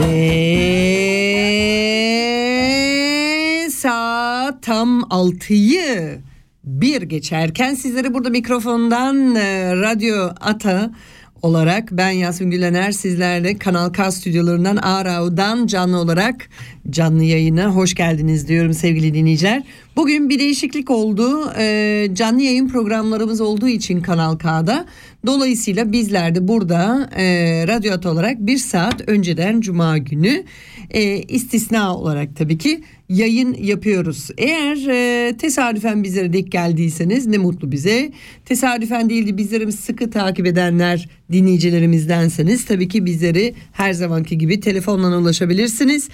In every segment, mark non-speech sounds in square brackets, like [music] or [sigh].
Ve saat tam 6'yı bir geçerken sizleri burada mikrofondan e, Radyo Ata olarak ben Yasmin Gülener sizlerle Kanal K stüdyolarından Arau'dan canlı olarak canlı yayına hoş geldiniz diyorum sevgili dinleyiciler. Bugün bir değişiklik oldu. Ee, canlı yayın programlarımız olduğu için Kanal K'da. Dolayısıyla bizler de burada e, Radyo olarak bir saat önceden Cuma günü e, istisna olarak tabii ki yayın yapıyoruz. Eğer e, tesadüfen bizlere denk geldiyseniz ne mutlu bize. Tesadüfen değildi bizleri sıkı takip edenler dinleyicilerimizdenseniz tabii ki bizleri her zamanki gibi telefonla ulaşabilirsiniz.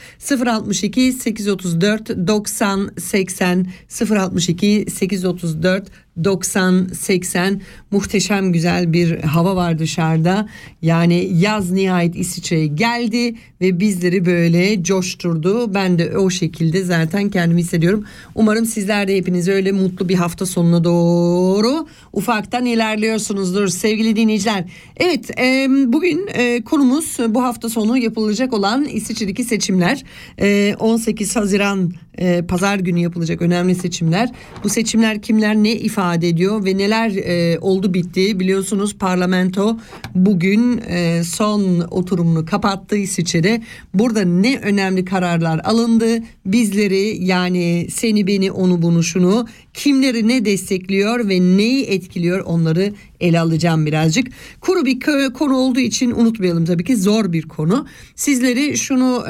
062 834 90 80 062 834 90 80 muhteşem güzel bir hava var dışarıda. Yani yaz nihayet İsviçre'ye geldi ve bizleri böyle coşturdu. Ben de o şekilde zaten kendimi hissediyorum. Umarım sizler de hepiniz öyle mutlu bir hafta sonuna doğru ufaktan ilerliyorsunuzdur sevgili dinleyiciler. Evet e, bugün e, konumuz bu hafta sonu yapılacak olan İsviçre'deki seçimler. E, 18 Haziran e, pazar günü yapılacak önemli seçimler. Bu seçimler kimler ne ifade ediyor ve neler e, oldu bitti biliyorsunuz parlamento bugün e, son oturumunu kapattı İsviçre'de. Burada ne önemli kararlar alındı bizleri yani seni beni onu bunu şunu kimleri ne destekliyor ve neyi etkiliyor onları ele alacağım birazcık. Kuru bir konu olduğu için unutmayalım tabii ki zor bir konu. Sizleri şunu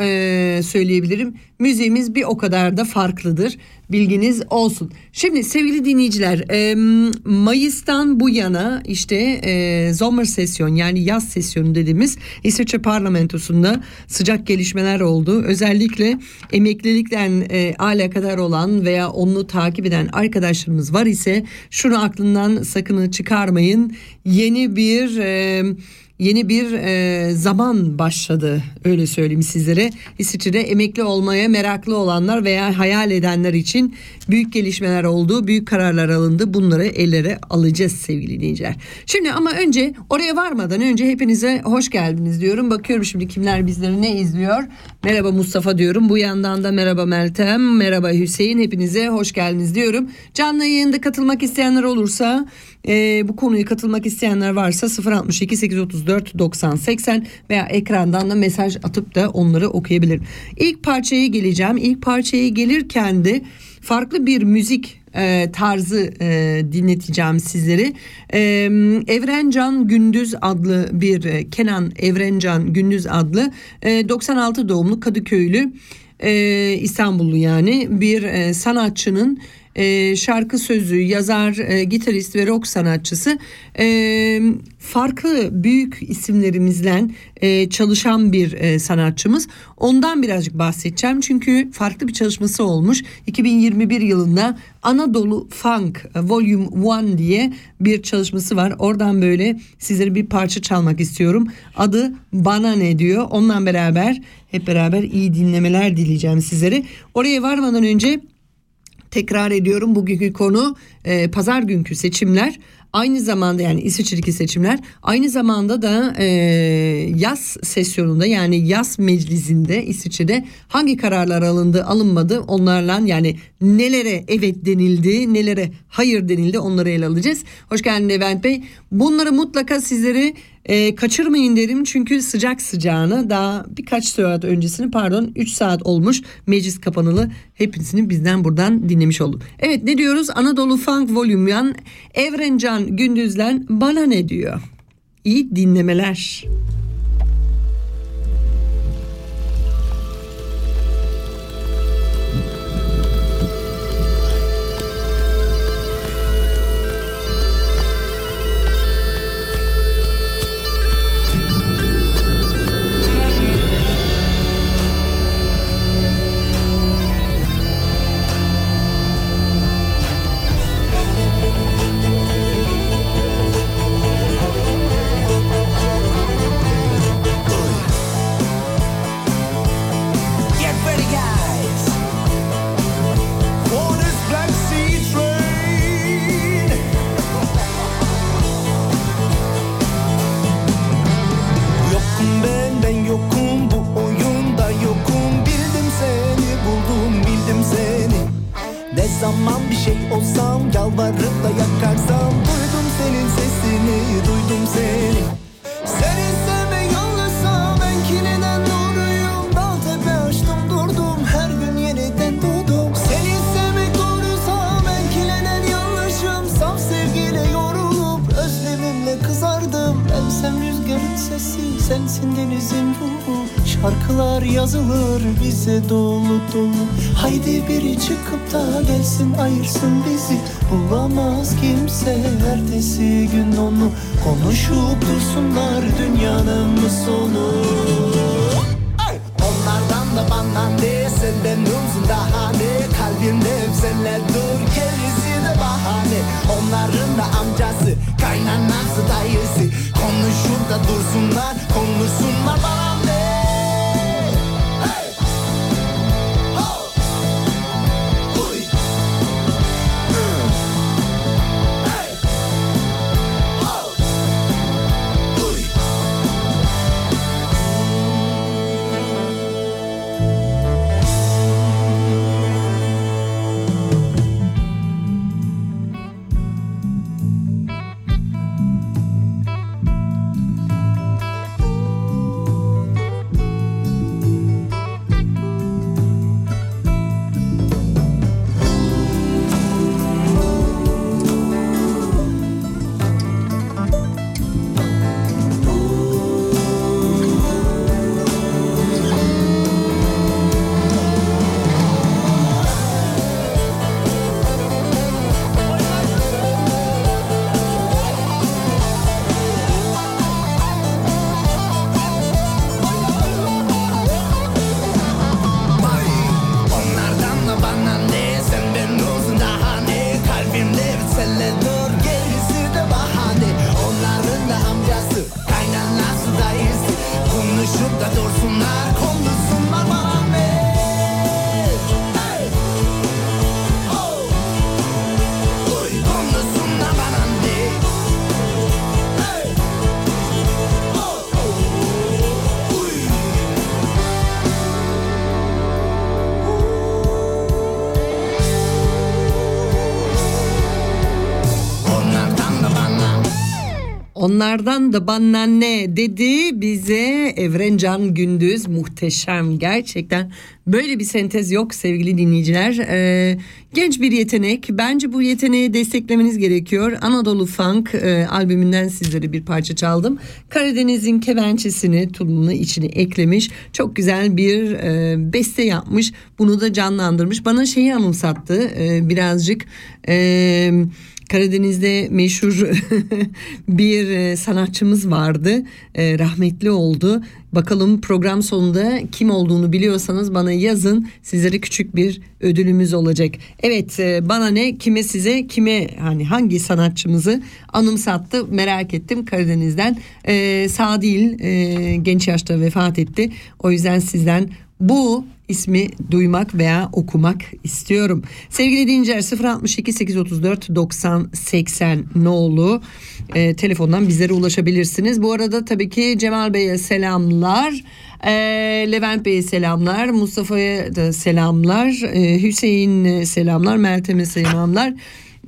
söyleyebilirim. Müziğimiz bir o kadar da farklıdır. Bilginiz olsun. Şimdi sevgili dinleyiciler e, Mayıs'tan bu yana işte e, Sommer sesyon yani yaz sesyonu dediğimiz İsviçre parlamentosunda sıcak gelişmeler oldu. Özellikle emeklilikten e, alakadar olan veya onu takip eden arkadaşlarımız var ise şunu aklından sakını çıkarmayın. Yeni bir... E, yeni bir e, zaman başladı öyle söyleyeyim sizlere. İsviçre'de emekli olmaya meraklı olanlar veya hayal edenler için büyük gelişmeler oldu, büyük kararlar alındı. Bunları ellere alacağız sevgili dinleyiciler. Şimdi ama önce oraya varmadan önce hepinize hoş geldiniz diyorum. Bakıyorum şimdi kimler bizleri ne izliyor. Merhaba Mustafa diyorum. Bu yandan da merhaba Meltem, merhaba Hüseyin. Hepinize hoş geldiniz diyorum. Canlı yayında katılmak isteyenler olursa e, bu konuya katılmak isteyenler varsa 062 834 90 80 veya ekrandan da mesaj atıp da onları okuyabilirim. İlk parçaya geleceğim. İlk parçaya gelirken de farklı bir müzik e, tarzı e, dinleteceğim sizleri. E, Evrencan Gündüz adlı bir e, Kenan Evrencan Gündüz adlı e, 96 doğumlu Kadıköylü e, İstanbullu yani bir e, sanatçının e, şarkı sözü, yazar, e, gitarist ve rock sanatçısı e, farklı büyük isimlerimizle e, çalışan bir e, sanatçımız. Ondan birazcık bahsedeceğim çünkü farklı bir çalışması olmuş. 2021 yılında Anadolu Funk Volume 1 diye bir çalışması var. Oradan böyle sizlere bir parça çalmak istiyorum. Adı Bana Ne diyor. Ondan beraber hep beraber iyi dinlemeler dileyeceğim sizlere. Oraya varmadan önce tekrar ediyorum bugünkü konu e, pazar günkü seçimler aynı zamanda yani İsviçre'deki seçimler aynı zamanda da e, yaz sesyonunda yani yaz meclisinde İsviçre'de hangi kararlar alındı alınmadı onlarla yani nelere evet denildi nelere hayır denildi onları ele alacağız. Hoş geldin Levent Bey. Bunları mutlaka sizleri e, kaçırmayın derim çünkü sıcak sıcağına daha birkaç saat öncesini pardon 3 saat olmuş meclis kapanalı hepsini bizden buradan dinlemiş olduk. Evet ne diyoruz Anadolu Funk Volume 1 Evrencan Gündüzlen bana ne diyor? İyi dinlemeler. Ben yokum bu oyunda yokum. Bildim seni buldum bildim seni. Ne zaman bir şey olsam Yalvarıp da yakarsam. Duydum senin sesini duydum seni. Sensin denizin ruhu Şarkılar yazılır bize dolu dolu. Haydi biri çıkıp da gelsin ayırsın bizi. Bulamaz kimse ertesi gün onu. Konuşup dursunlar dünyanın sonu. Ay! Onlardan da bana ne senden uzun daha ne Kalbimde senle dur gerisi de bahane. Onların da amcası kaynanası dayısı. Konuşup da dursunlar konusunma Onlardan da bana ne dedi. Bize Evrencan Gündüz muhteşem. Gerçekten böyle bir sentez yok sevgili dinleyiciler. Ee, genç bir yetenek. Bence bu yeteneği desteklemeniz gerekiyor. Anadolu Funk e, albümünden sizlere bir parça çaldım. Karadeniz'in kemençesini tulumunu içine eklemiş. Çok güzel bir e, beste yapmış. Bunu da canlandırmış. Bana şeyi anımsattı e, birazcık. E, Karadeniz'de meşhur [laughs] bir e, sanatçımız vardı. E, rahmetli oldu. Bakalım program sonunda kim olduğunu biliyorsanız bana yazın. Sizlere küçük bir ödülümüz olacak. Evet e, bana ne kime size kime hani hangi sanatçımızı anımsattı merak ettim Karadeniz'den. Sağ değil genç yaşta vefat etti. O yüzden sizden bu ismi duymak veya okumak istiyorum. Sevgili dinleyiciler 062 834 90 80 nolu e, telefondan bizlere ulaşabilirsiniz. Bu arada tabii ki Cemal Bey'e selamlar. E, Levent Bey'e selamlar. Mustafa'ya da selamlar. E, Hüseyin selamlar. Meltem'e selamlar.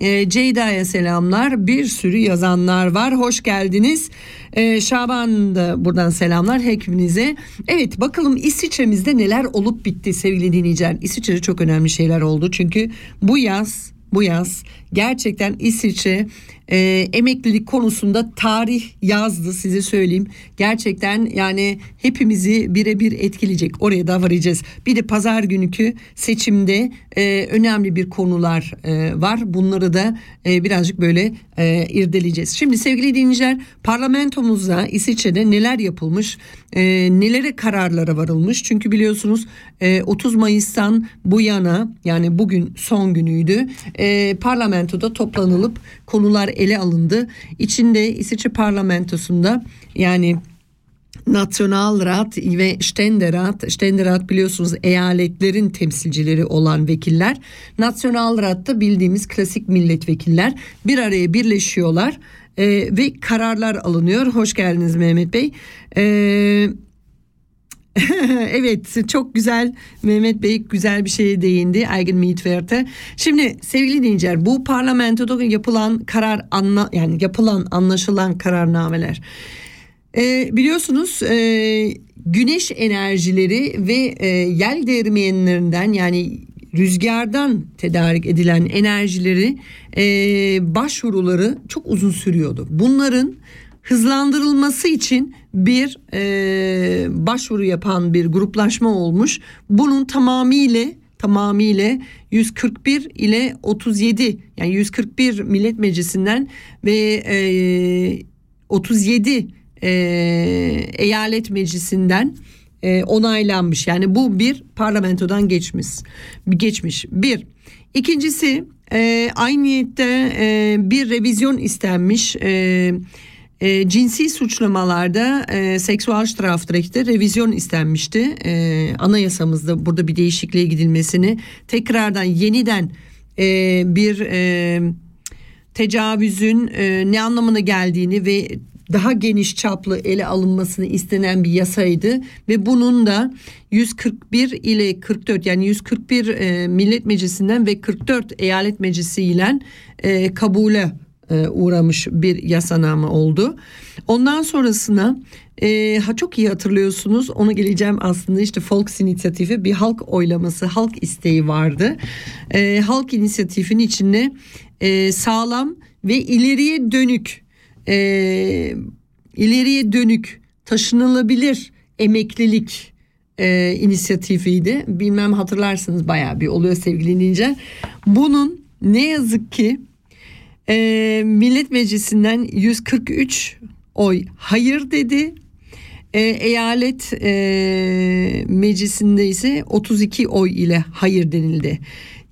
E, Ceyda'ya selamlar. Bir sürü yazanlar var. Hoş geldiniz. E, Şaban da buradan selamlar hepinize. Evet bakalım İsviçre'mizde neler olup bitti sevgili dinleyiciler. İsviçre'de çok önemli şeyler oldu. Çünkü bu yaz bu yaz gerçekten İsviçre e, emeklilik konusunda tarih yazdı size söyleyeyim. Gerçekten yani hepimizi birebir etkileyecek. Oraya da varacağız. Bir de pazar günkü seçimde e, önemli bir konular e, var. Bunları da e, birazcık böyle e, irdeleyeceğiz. Şimdi sevgili dinleyiciler parlamentomuzda İsviçre'de neler yapılmış, e, nelere kararlara varılmış. Çünkü biliyorsunuz e, 30 Mayıs'tan bu yana yani bugün son günüydü. E, parlamentoda toplanılıp konular ele alındı. İçinde İsviçre parlamentosunda yani Nationalrat ve Ständerat, Ständerat biliyorsunuz eyaletlerin temsilcileri olan vekiller. Nationalrat'ta bildiğimiz klasik milletvekiller bir araya birleşiyorlar e, ve kararlar alınıyor. Hoş geldiniz Mehmet Bey. E, [laughs] evet çok güzel Mehmet Bey güzel bir şeye değindi Eigenmietwerte. Şimdi sevgili dinleyiciler bu parlamentoda yapılan karar anla yani yapılan anlaşılan kararnameler. Ee, biliyorsunuz e, güneş enerjileri ve e, yel değirmenlerinden yani rüzgardan tedarik edilen enerjileri e, başvuruları çok uzun sürüyordu. Bunların hızlandırılması için bir e, başvuru yapan bir gruplaşma olmuş. Bunun tamamıyla tamamıyla 141 ile 37 yani 141 millet meclisinden ve e, 37 e, eyalet meclisinden e, onaylanmış. Yani bu bir parlamentodan geçmiş. Geçmiş. Bir. İkincisi e, aynı niyette e, bir revizyon istenmiş. E, e, cinsi suçlamalarda e, seksüel strafrechte revizyon istenmişti. E, anayasamızda burada bir değişikliğe gidilmesini tekrardan yeniden e, bir e, tecavüzün e, ne anlamına geldiğini ve daha geniş çaplı ele alınmasını istenen bir yasaydı ve bunun da 141 ile 44 yani 141 e, millet meclisinden ve 44 eyalet meclisi ile e, kabule uğramış bir yasaname oldu. Ondan sonrasına e, ha çok iyi hatırlıyorsunuz ona geleceğim aslında işte Folks inisiyatifi bir halk oylaması halk isteği vardı. E, halk inisiyatifinin içinde e, sağlam ve ileriye dönük e, ileriye dönük taşınılabilir emeklilik e, inisiyatifiydi. Bilmem hatırlarsınız bayağı bir oluyor sevgili dinleyiciler. Bunun ne yazık ki e, Millet Meclisi'nden 143 oy hayır dedi. E, eyalet e, meclisinde ise 32 oy ile hayır denildi.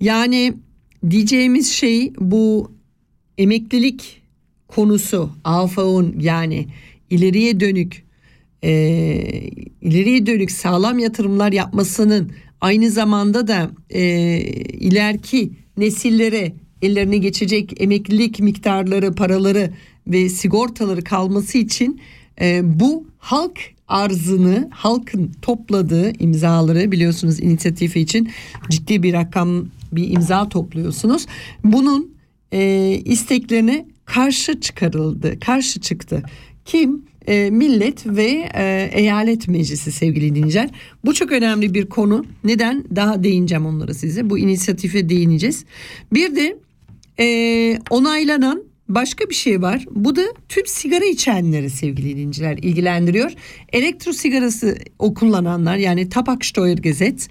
Yani diyeceğimiz şey bu emeklilik konusu AFA'nın yani ileriye dönük e, ileriye dönük sağlam yatırımlar yapmasının aynı zamanda da e, ileriki nesillere ellerine geçecek emeklilik miktarları, paraları ve sigortaları kalması için e, bu halk arzını halkın topladığı imzaları biliyorsunuz inisiyatifi için ciddi bir rakam bir imza topluyorsunuz. Bunun e, isteklerine karşı çıkarıldı, karşı çıktı. Kim? E, millet ve e, eyalet meclisi sevgili dinleyiciler. Bu çok önemli bir konu. Neden? Daha değineceğim onlara size. Bu inisiyatife değineceğiz. Bir de e, onaylanan başka bir şey var. Bu da tüm sigara içenleri sevgili dinleyiciler ilgilendiriyor. Elektro sigarası o kullananlar yani Tabaksteuergesetz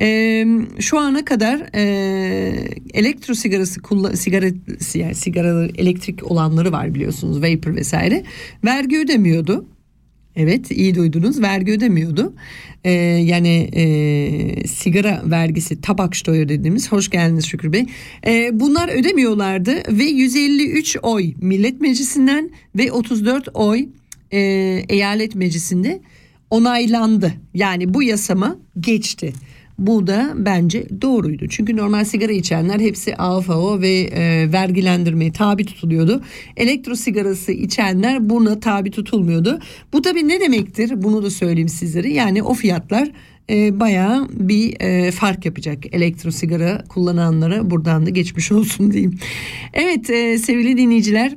e, şu ana kadar e, elektro sigarası sigara yani sigara elektrik olanları var biliyorsunuz vapor vesaire vergi ödemiyordu. Evet iyi duydunuz vergi ödemiyordu. Ee, yani e, sigara vergisi tabak steuer dediğimiz hoş geldiniz Şükür Bey. Ee, bunlar ödemiyorlardı ve 153 oy millet meclisinden ve 34 oy e, eyalet meclisinde onaylandı. Yani bu yasama geçti. Bu da bence doğruydu. Çünkü normal sigara içenler hepsi AFO ve e, vergilendirmeye tabi tutuluyordu. Elektro sigarası içenler buna tabi tutulmuyordu. Bu tabii ne demektir? Bunu da söyleyeyim sizlere. Yani o fiyatlar e, bayağı bir e, fark yapacak elektro sigara kullananlara buradan da geçmiş [laughs] olsun diyeyim. Evet e, sevgili dinleyiciler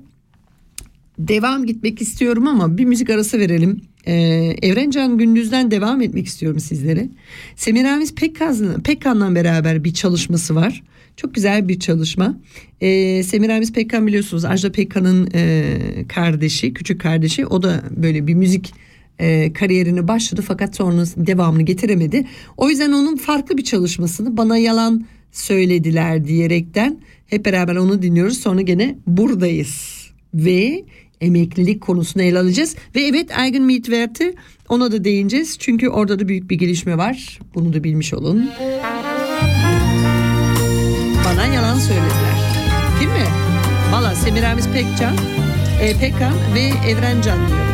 devam gitmek istiyorum ama bir müzik arası verelim. Ee, Evrencan Gündüz'den devam etmek istiyorum sizlere. Semiramis Pekkan'la, Pekkan'la beraber bir çalışması var. Çok güzel bir çalışma. Ee, Semiramis Pekkan biliyorsunuz Ajda Pekkan'ın e, kardeşi, küçük kardeşi. O da böyle bir müzik e, kariyerini başladı fakat sonra devamını getiremedi. O yüzden onun farklı bir çalışmasını bana yalan söylediler diyerekten hep beraber onu dinliyoruz. Sonra gene buradayız ve emeklilik konusunu ele alacağız. Ve evet Eigen Mietwerte ona da değineceğiz. Çünkü orada da büyük bir gelişme var. Bunu da bilmiş olun. Bana yalan söylediler. Kim mi? Valla Semiramis Pekcan, e, Pekkan ve Evren Can diyorum.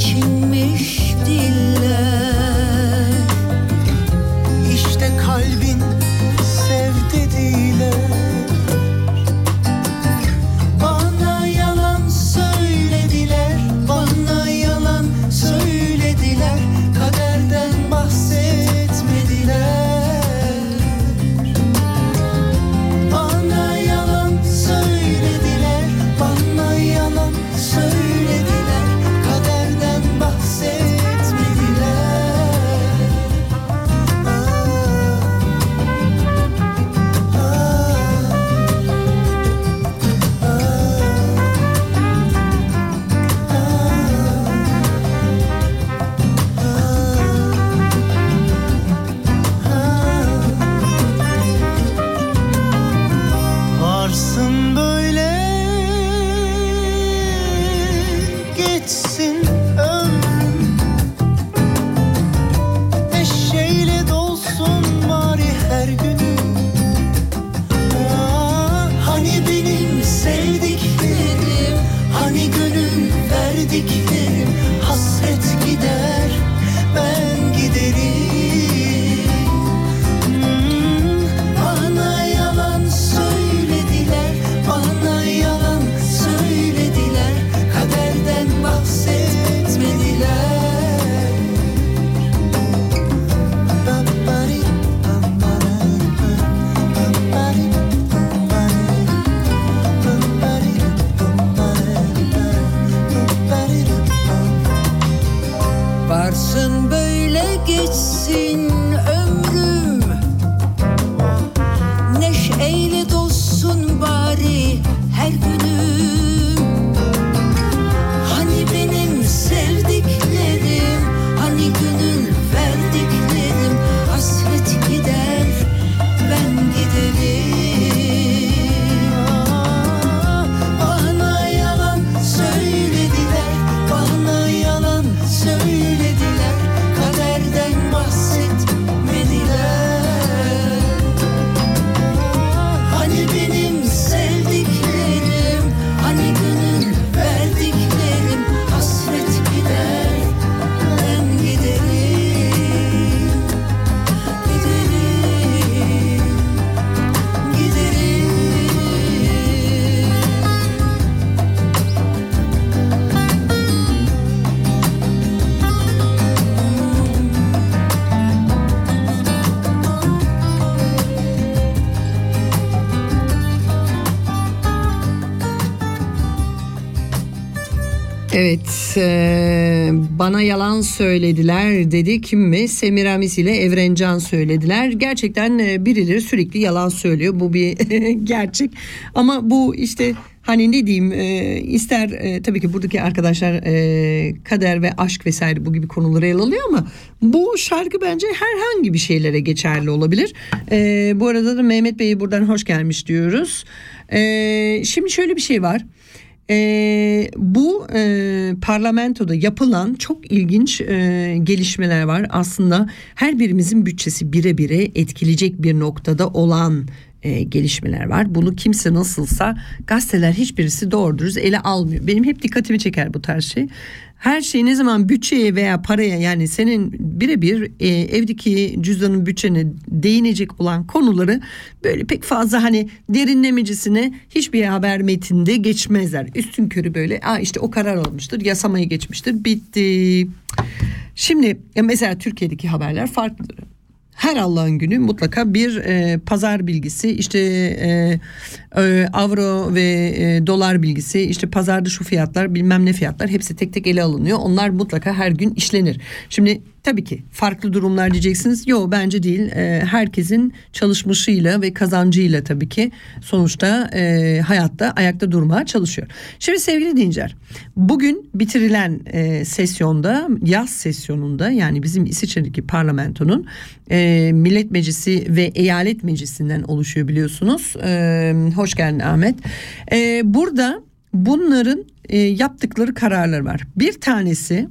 you. E, bana yalan söylediler dedi. Kim mi? Semiramis ile Evrencan söylediler. Gerçekten e, birileri sürekli yalan söylüyor. Bu bir [laughs] gerçek. Ama bu işte hani ne diyeyim e, ister e, tabii ki buradaki arkadaşlar e, kader ve aşk vesaire bu gibi konuları ele alıyor ama bu şarkı bence herhangi bir şeylere geçerli olabilir. E, bu arada da Mehmet Bey'e buradan hoş gelmiş diyoruz. E, şimdi şöyle bir şey var ee, bu e, parlamentoda yapılan çok ilginç e, gelişmeler var. Aslında her birimizin bütçesi bire bire etkileyecek bir noktada olan e, gelişmeler var. Bunu kimse nasılsa gazeteler hiçbirisi doğru dürüst ele almıyor. Benim hep dikkatimi çeker bu tarz şey. Her şey ne zaman bütçeye veya paraya yani senin birebir e, evdeki cüzdanın bütçene değinecek olan konuları böyle pek fazla hani derinlemecisine hiçbir haber metinde geçmezler. Üstün körü böyle Aa işte o karar almıştır yasamayı geçmiştir bitti. Şimdi mesela Türkiye'deki haberler farklıdır her Allah'ın günü mutlaka bir e, pazar bilgisi işte e, e, avro ve e, dolar bilgisi işte pazarda şu fiyatlar bilmem ne fiyatlar hepsi tek tek ele alınıyor. Onlar mutlaka her gün işlenir. Şimdi Tabii ki farklı durumlar diyeceksiniz. Yok bence değil. Ee, herkesin çalışmışıyla ve kazancıyla tabii ki sonuçta e, hayatta ayakta durmaya çalışıyor. Şimdi sevgili dinleyiciler bugün bitirilen e, sesyonda yaz sesyonunda yani bizim İsviçre'deki parlamentonun e, millet meclisi ve eyalet meclisinden oluşuyor biliyorsunuz. E, hoş geldin Ahmet. E, burada bunların e, yaptıkları kararlar var. Bir tanesi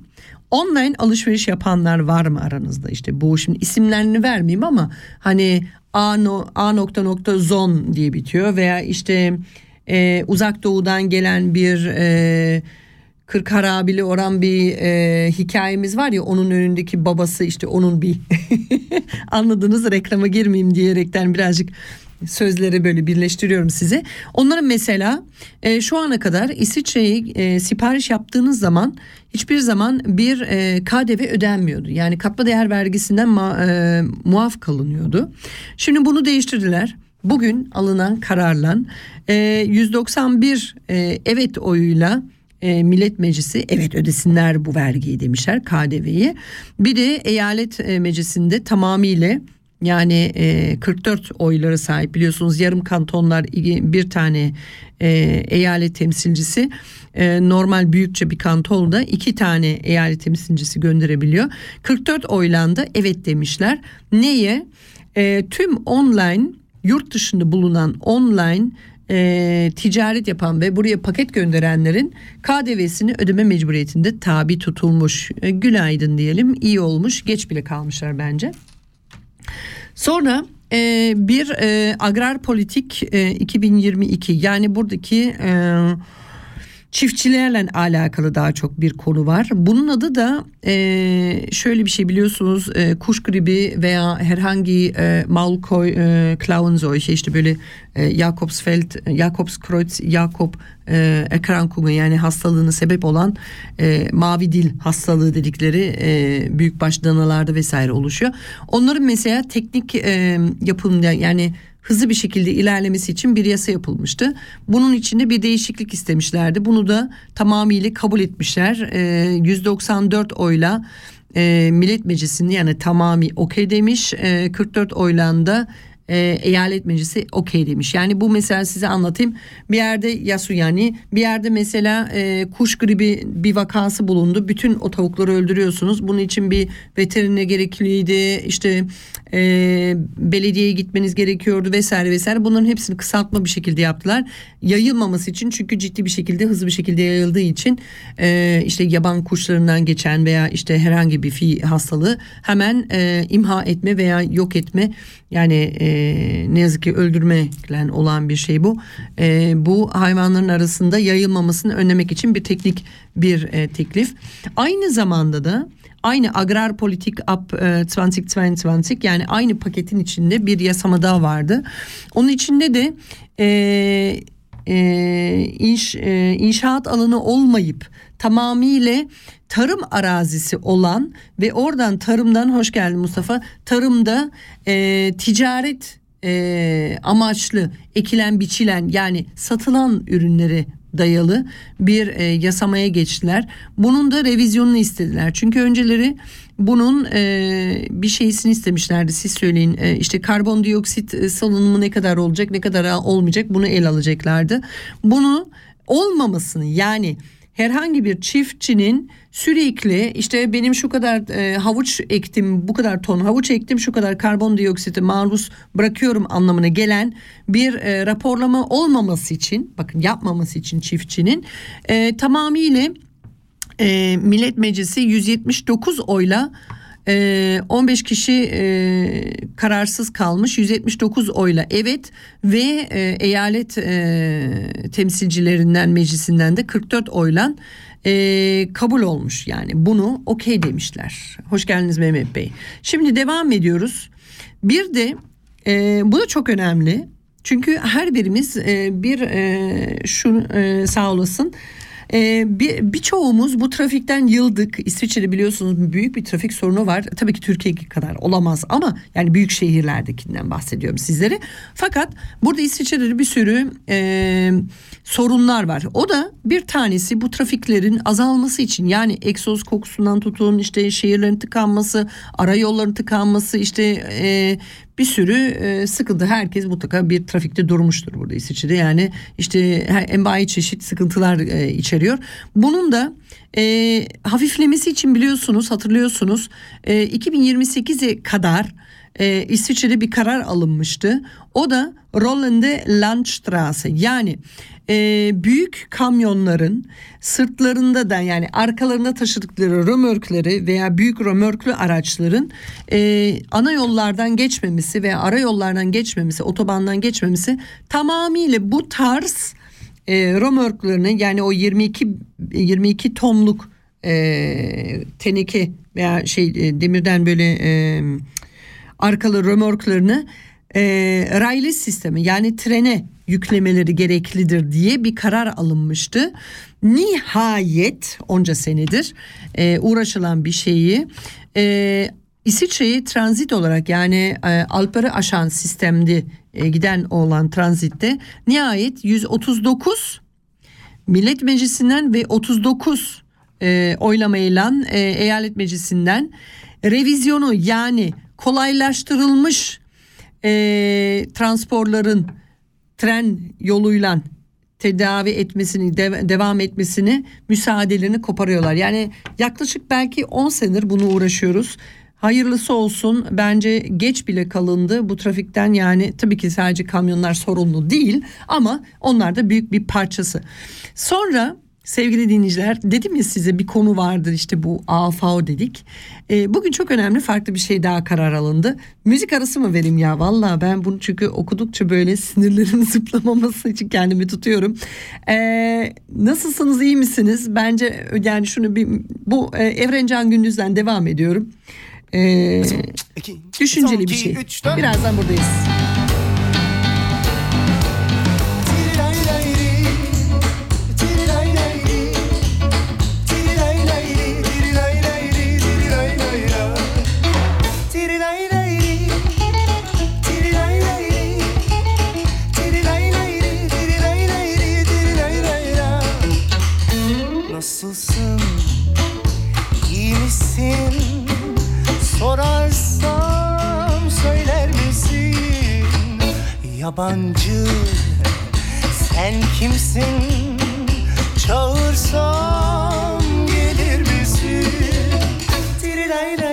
online alışveriş yapanlar var mı aranızda? İşte bu şimdi isimlerini vermeyeyim ama hani A, no, A nokta nokta zon diye bitiyor veya işte e, uzak doğudan gelen bir e, Kırk harabili oran bir e, hikayemiz var ya onun önündeki babası işte onun bir [laughs] anladınız reklama girmeyeyim diyerekten birazcık sözleri böyle birleştiriyorum size. Onların mesela e, şu ana kadar İsviçre'ye e, sipariş yaptığınız zaman hiçbir zaman bir e, KDV ödenmiyordu. Yani katma değer vergisinden ma, e, muaf kalınıyordu. Şimdi bunu değiştirdiler. Bugün alınan kararla e, 191 e, evet oyuyla e, Millet Meclisi evet ödesinler bu vergiyi demişler KDV'yi. Bir de eyalet e, meclisinde tamamıyla yani e, 44 oyları sahip biliyorsunuz yarım kantonlar bir tane e, eyalet temsilcisi e, normal büyükçe bir kantonda iki tane eyalet temsilcisi gönderebiliyor. 44 oylandı evet demişler. Neye? E, tüm online yurt dışında bulunan online e, ticaret yapan ve buraya paket gönderenlerin KDV'sini ödeme mecburiyetinde tabi tutulmuş. E, günaydın diyelim iyi olmuş geç bile kalmışlar bence. Sonra e, bir e, agrar politik e, 2022 yani buradaki e, çiftçilerle alakalı daha çok bir konu var. Bunun adı da e, şöyle bir şey biliyorsunuz e, kuş gribi veya herhangi e, Maulkoy e, Klauenseuche işte böyle e, Jakobsfeld, Jakobskreuz, Jakob e, Erkrankungen yani hastalığına sebep olan e, mavi dil hastalığı dedikleri e, büyükbaş danalarda vesaire oluşuyor. Onların mesela teknik e, yapımda yani hızlı bir şekilde ilerlemesi için bir yasa yapılmıştı. Bunun içinde bir değişiklik istemişlerdi. Bunu da tamamıyla kabul etmişler. E, 194 oyla e, Millet Meclisi'nin yani tamamı okey demiş. E, 44 oyla da e, eyalet meclisi okey demiş. Yani bu mesela size anlatayım. Bir yerde yasu yani bir yerde mesela e, kuş gribi bir vakası bulundu. Bütün o tavukları öldürüyorsunuz. Bunun için bir veterine gerekliydi. İşte e, belediyeye gitmeniz gerekiyordu vesaire vesaire. Bunların hepsini kısaltma bir şekilde yaptılar. Yayılmaması için çünkü ciddi bir şekilde hızlı bir şekilde yayıldığı için e, işte yaban kuşlarından geçen veya işte herhangi bir fi hastalığı hemen e, imha etme veya yok etme yani e, ne yazık ki öldürmekle olan bir şey bu. E, bu hayvanların arasında yayılmamasını önlemek için bir teknik bir e, teklif. Aynı zamanda da aynı agrar politik up e, 2022 yani aynı paketin içinde bir yasama daha vardı. Onun içinde de e, e, inş, e, inşaat alanı olmayıp tamamıyla tarım arazisi olan ve oradan tarımdan hoş geldin Mustafa tarımda e, ticaret e, amaçlı ekilen biçilen yani satılan ürünleri dayalı bir e, yasamaya geçtiler. Bunun da revizyonunu istediler. Çünkü önceleri bunun e, bir şeysini istemişlerdi siz söyleyin e, işte karbondioksit e, salınımı ne kadar olacak ne kadar olmayacak bunu el alacaklardı. Bunu olmamasını yani herhangi bir çiftçinin sürekli işte benim şu kadar e, havuç ektim bu kadar ton havuç ektim şu kadar karbondioksiti maruz bırakıyorum anlamına gelen bir e, raporlama olmaması için bakın yapmaması için çiftçinin e, tamamıyla e, Millet Meclisi 179 oyla 15 kişi e, kararsız kalmış 179 oyla evet ve e, eyalet e, temsilcilerinden meclisinden de 44 oyla kabul olmuş yani bunu okey demişler. Hoş geldiniz Mehmet Bey. Şimdi devam ediyoruz. Bir de bu da çok önemli çünkü her birimiz bir e, şu sağ olasın Ee, bir birçoğumuz bu trafikten yıldık. İsviçre'de biliyorsunuz büyük bir trafik sorunu var. Tabii ki Türkiye kadar olamaz ama yani büyük şehirlerdekinden bahsediyorum sizlere. Fakat burada İsviçre'de de bir sürü e, sorunlar var. O da bir tanesi bu trafiklerin azalması için yani egzoz kokusundan tutun işte şehirlerin tıkanması, ara yolların tıkanması işte e, bir sürü e, sıkıntı. Herkes mutlaka bir trafikte durmuştur burada İsviçre'de. Yani işte envai çeşit sıkıntılar e, içeriyor. Bunun da e, hafiflemesi için biliyorsunuz hatırlıyorsunuz e, 2028'e kadar e, İsviçre'de bir karar alınmıştı. O da Rollende Landstraße yani e, büyük kamyonların sırtlarında da yani arkalarında taşıdıkları römörkleri veya büyük römörklü araçların e, ana yollardan geçmemesi veya ara yollardan geçmemesi, otobandan geçmemesi tamamıyla bu tarz e, römörklerini yani o 22 22 tonluk e, teneke veya şey e, demirden böyle e, arkalı römorklarını e, raylı sistemi yani trene yüklemeleri gereklidir diye bir karar alınmıştı. Nihayet onca senedir e, uğraşılan bir şeyi e, İsviçre'yi transit olarak yani e, Alpları aşan sistemde e, giden olan transitte nihayet 139 Millet Meclisi'nden ve 39 e, oylamayla e, eyalet meclisinden revizyonu yani kolaylaştırılmış e, transporların tren yoluyla tedavi etmesini de- devam etmesini müsaadelerini koparıyorlar. Yani yaklaşık belki 10 senedir bunu uğraşıyoruz. Hayırlısı olsun bence geç bile kalındı bu trafikten yani tabii ki sadece kamyonlar sorumlu değil ama onlar da büyük bir parçası. Sonra sevgili dinleyiciler dedim ya size bir konu vardır işte bu AFAO dedik. Ee, bugün çok önemli farklı bir şey daha karar alındı. Müzik arası mı vereyim ya valla ben bunu çünkü okudukça böyle sinirlerim [laughs] zıplamaması için kendimi tutuyorum. Ee, nasılsınız iyi misiniz? Bence yani şunu bir bu e, Evrencan Gündüz'den devam ediyorum. İki, düşünceli bir şey. Birazdan buradayız. Yabancı sen kimsin? Çağırsam gelir misin? Tirilaylayri,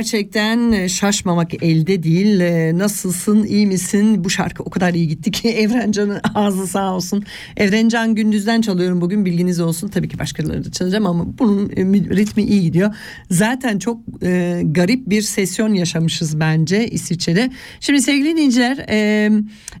gerçekten şaşmamak elde değil. E, nasılsın iyi misin? Bu şarkı o kadar iyi gitti ki [laughs] Evrencan'ın ağzı sağ olsun. Evrencan Gündüz'den çalıyorum bugün bilginiz olsun. Tabii ki başkaları da çalacağım ama bunun e, ritmi iyi gidiyor. Zaten çok e, garip bir sesyon yaşamışız bence İsviçre'de. Şimdi sevgili dinleyiciler e,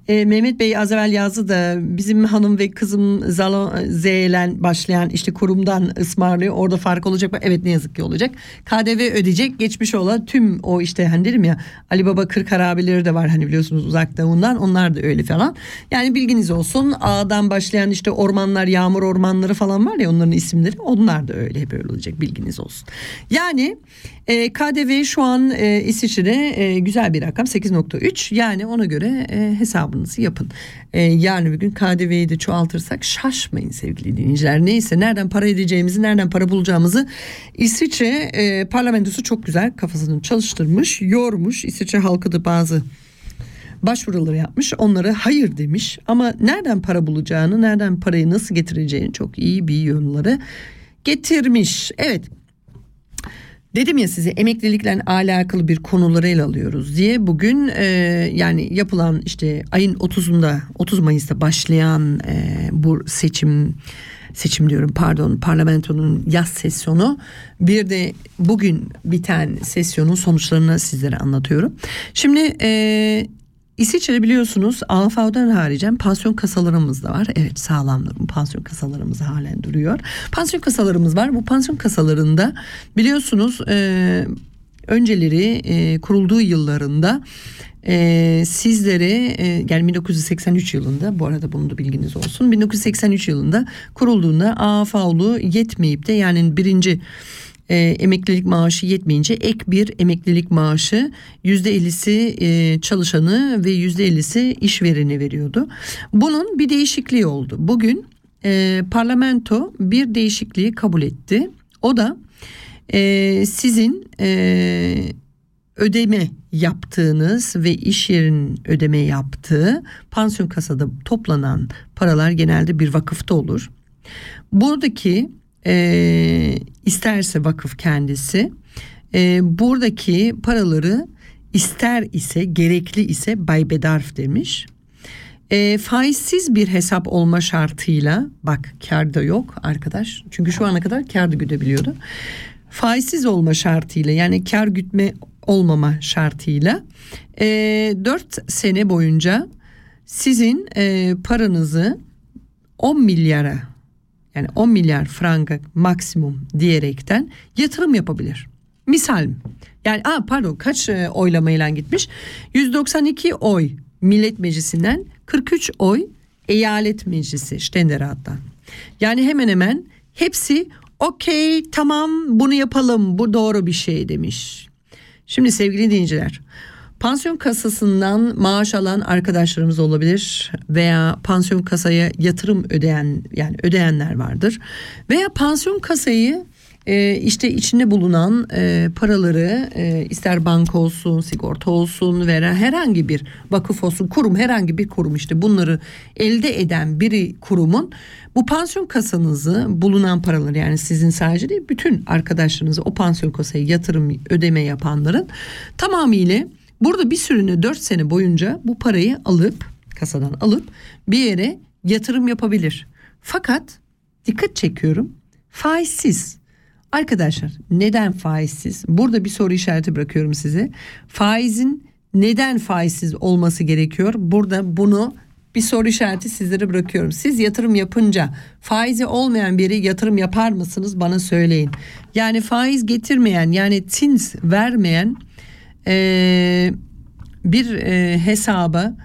e, Mehmet Bey az evvel yazdı da bizim hanım ve kızım Zalo Z'len başlayan işte kurumdan ısmarlıyor. Orada fark olacak mı? Evet ne yazık ki olacak. KDV ödeyecek geçmiş olan tüm o işte hani dedim ya Ali Baba Kırk harabeleri de var hani biliyorsunuz uzak doğundan onlar da öyle falan. Yani bilginiz olsun A'dan başlayan işte ormanlar yağmur ormanları falan var ya onların isimleri onlar da öyle hep öyle olacak bilginiz olsun. Yani e, KDV şu an e, İsviçre'de e, güzel bir rakam 8.3 yani ona göre e, hesabınızı yapın. E, yarın bir gün KDV'yi de çoğaltırsak şaşmayın sevgili dinleyiciler. Neyse nereden para edeceğimizi nereden para bulacağımızı İsviçre e, parlamentosu çok güzel kafasını çalıştırmış yormuş. İsviçre halkı da bazı başvuruları yapmış onlara hayır demiş ama nereden para bulacağını nereden parayı nasıl getireceğini çok iyi bir yönleri getirmiş. Evet Dedim ya size emeklilikle alakalı bir konuları ele alıyoruz diye bugün e, yani yapılan işte ayın 30'unda 30 Mayıs'ta başlayan e, bu seçim seçim diyorum pardon parlamentonun yaz sesyonu bir de bugün biten sesyonun sonuçlarını sizlere anlatıyorum. Şimdi e, İsviçre'de biliyorsunuz AFA'dan haricen pansiyon kasalarımız da var. Evet sağlamdır bu pansiyon kasalarımız halen duruyor. Pansiyon kasalarımız var. Bu pansiyon kasalarında biliyorsunuz e, önceleri e, kurulduğu yıllarında e, sizlere e, yani 1983 yılında bu arada bunu da bilginiz olsun 1983 yılında kurulduğunda AFA'lu yetmeyip de yani birinci e, emeklilik maaşı yetmeyince ek bir emeklilik maaşı yüzde ellisi e, çalışanı ve yüzde ellisi işvereni veriyordu. Bunun bir değişikliği oldu. Bugün e, parlamento bir değişikliği kabul etti. O da e, sizin e, ödeme yaptığınız ve iş yerinin ödeme yaptığı pansiyon kasada toplanan paralar genelde bir vakıfta olur. Buradaki e, isterse vakıf kendisi e, buradaki paraları ister ise gerekli ise Bay Bedarf demiş. E, faizsiz bir hesap olma şartıyla bak kar da yok arkadaş çünkü şu ana kadar kar da güdebiliyordu. Faizsiz olma şartıyla yani kar gütme olmama şartıyla e, 4 sene boyunca sizin e, paranızı 10 milyara yani 10 milyar franga maksimum diyerekten yatırım yapabilir. Misal yani aa pardon kaç e, oylamayla gitmiş? 192 oy Millet Meclisi'nden 43 oy Eyalet Meclisi Ständerat'tan. Yani hemen hemen hepsi okey tamam bunu yapalım bu doğru bir şey demiş. Şimdi sevgili dinleyiciler Pansiyon kasasından maaş alan arkadaşlarımız olabilir veya pansiyon kasaya yatırım ödeyen yani ödeyenler vardır veya pansiyon kasayı e, işte içinde bulunan e, paraları e, ister banka olsun sigorta olsun veya herhangi bir vakıf olsun kurum herhangi bir kurum işte bunları elde eden biri kurumun bu pansiyon kasanızı bulunan paraları yani sizin sadece değil bütün arkadaşlarınızı o pansiyon kasaya yatırım ödeme yapanların tamamıyla Burada bir sürünü 4 sene boyunca bu parayı alıp kasadan alıp bir yere yatırım yapabilir. Fakat dikkat çekiyorum faizsiz. Arkadaşlar neden faizsiz? Burada bir soru işareti bırakıyorum size. Faizin neden faizsiz olması gerekiyor? Burada bunu bir soru işareti sizlere bırakıyorum. Siz yatırım yapınca faizi olmayan bir yere yatırım yapar mısınız? Bana söyleyin. Yani faiz getirmeyen yani tins vermeyen e, bir e, hesaba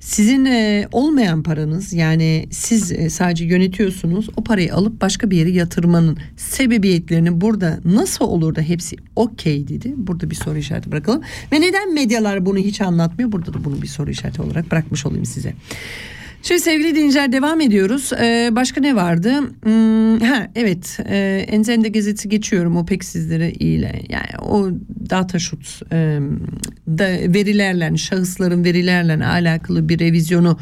sizin e, olmayan paranız yani siz e, sadece yönetiyorsunuz o parayı alıp başka bir yere yatırmanın sebebiyetlerini burada nasıl olur da hepsi okey dedi. Burada bir soru işareti bırakalım. Ve neden medyalar bunu hiç anlatmıyor? Burada da bunu bir soru işareti olarak bırakmış olayım size. Şimdi sevgili dinleyiciler devam ediyoruz. Ee, başka ne vardı? Hmm, ha evet e, Enzende gazetesi geçiyorum o pek sizlere iyiyle. Yani o data shoot e, da verilerle şahısların verilerle alakalı bir revizyonu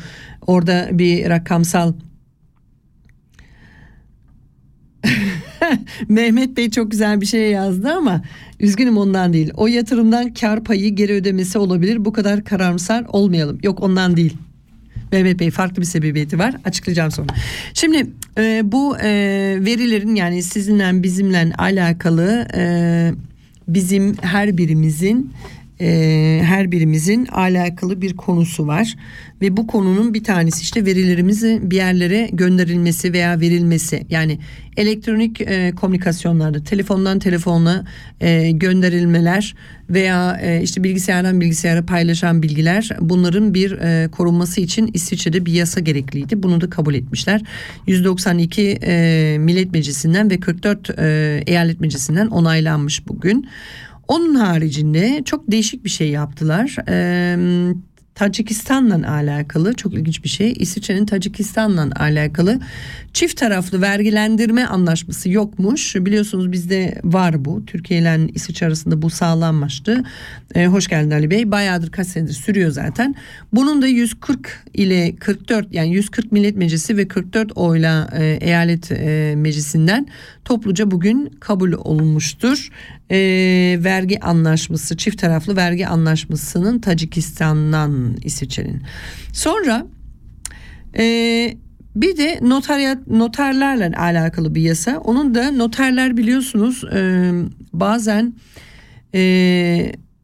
orada bir rakamsal [laughs] Mehmet Bey çok güzel bir şey yazdı ama üzgünüm ondan değil. O yatırımdan kar payı geri ödemesi olabilir. Bu kadar karamsar olmayalım. Yok ondan değil. Bey farklı bir sebebiyeti var. Açıklayacağım sonra. Şimdi e, bu e, verilerin yani sizinle bizimle alakalı e, bizim her birimizin e, her birimizin alakalı bir konusu var. Ve bu konunun bir tanesi işte verilerimizin bir yerlere gönderilmesi veya verilmesi. Yani elektronik e, komünikasyonlarda telefondan telefona e, gönderilmeler veya e, işte bilgisayardan bilgisayara paylaşan bilgiler bunların bir e, korunması için İsviçre'de bir yasa gerekliydi. Bunu da kabul etmişler. 192 e, millet meclisinden ve 44 e, eyalet meclisinden onaylanmış bugün. Onun haricinde çok değişik bir şey yaptılar. Ee, Tacikistan'la alakalı çok ilginç bir şey. İsviçre'nin Tacikistan'la alakalı çift taraflı vergilendirme anlaşması yokmuş. Biliyorsunuz bizde var bu. Türkiye ile İsviçre arasında bu sağlanmıştı. Ee, hoş geldin Ali Bey. Bayağıdır kaç senedir sürüyor zaten. Bunun da 140 ile 44 yani 140 millet meclisi ve 44 oyla e, eyalet e, meclisinden topluca bugün kabul olunmuştur. E, vergi anlaşması çift taraflı vergi anlaşmasının Tacikistan'dan İsviçre'nin. Sonra e, bir de notaryat noterlerle alakalı bir yasa. Onun da noterler biliyorsunuz e, bazen e,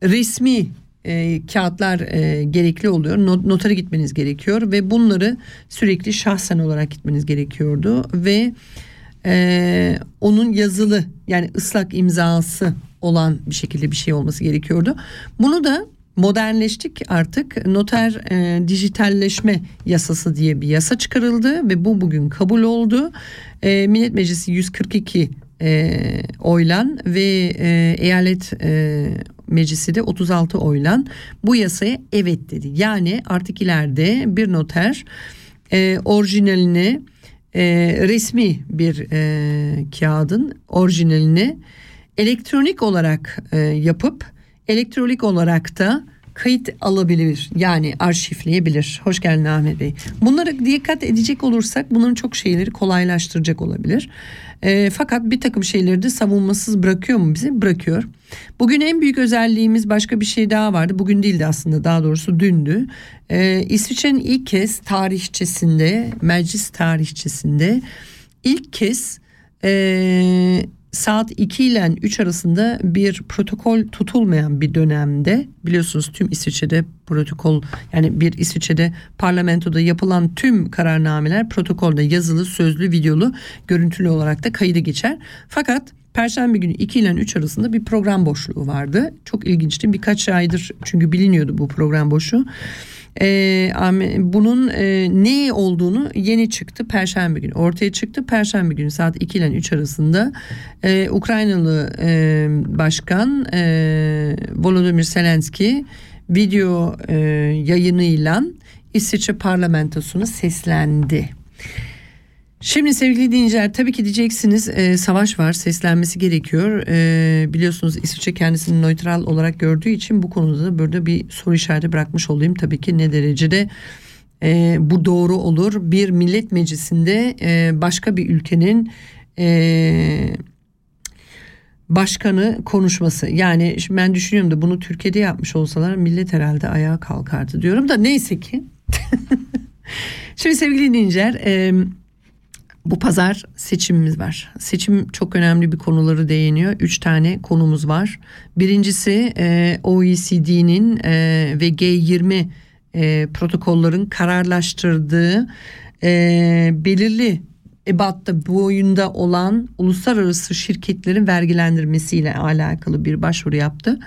resmi e, kağıtlar e, gerekli oluyor. Not, notara gitmeniz gerekiyor ve bunları sürekli şahsen olarak gitmeniz gerekiyordu ve e, onun yazılı yani ıslak imzası olan bir şekilde bir şey olması gerekiyordu. Bunu da modernleştik artık noter e, dijitalleşme yasası diye bir yasa çıkarıldı ve bu bugün kabul oldu. E, Millet Meclisi 142 e, oylan ve e, eyalet e, meclisi de 36 oylan bu yasaya evet dedi. Yani artık ileride bir noter e, orijinalini e, resmi bir e, kağıdın orijinalini elektronik olarak e, yapıp elektronik olarak da kayıt alabilir yani arşivleyebilir. Hoş geldin Ahmet Bey. Bunlara dikkat edecek olursak bunların çok şeyleri kolaylaştıracak olabilir. E, fakat bir takım şeyleri de savunmasız bırakıyor mu bizi? Bırakıyor. Bugün en büyük özelliğimiz başka bir şey daha vardı. Bugün değildi aslında daha doğrusu dündü. E, İsviçre'nin ilk kez tarihçesinde meclis tarihçesinde ilk kez e, saat 2 ile 3 arasında bir protokol tutulmayan bir dönemde biliyorsunuz tüm İsviçre'de protokol yani bir İsviçre'de parlamentoda yapılan tüm kararnameler protokolde yazılı, sözlü, videolu, görüntülü olarak da kaydı geçer. Fakat Perşembe günü 2 ile 3 arasında bir program boşluğu vardı. Çok ilginçti. Birkaç aydır çünkü biliniyordu bu program boşluğu. Ee, bunun e, ne olduğunu yeni çıktı Perşembe günü ortaya çıktı. Perşembe günü saat 2 ile 3 arasında e, Ukraynalı e, Başkan e, Volodymyr Zelenski video yayınıyla İsviçre parlamentosuna seslendi. Şimdi sevgili dinleyiciler tabii ki diyeceksiniz e, savaş var seslenmesi gerekiyor. E, biliyorsunuz İsviçre kendisini neutral olarak gördüğü için bu konuda da burada bir soru işareti bırakmış olayım. Tabii ki ne derecede e, bu doğru olur. Bir millet meclisinde e, başka bir ülkenin e, başkanı konuşması. Yani ben düşünüyorum da bunu Türkiye'de yapmış olsalar millet herhalde ayağa kalkardı diyorum da neyse ki. [laughs] şimdi sevgili dinleyiciler... E, bu pazar seçimimiz var. Seçim çok önemli bir konuları değiniyor. Üç tane konumuz var. Birincisi e, OECD'nin e, ve G20 e, protokolların kararlaştırdığı e, belirli ebatta boyunda olan uluslararası şirketlerin vergilendirmesiyle alakalı bir başvuru yaptı.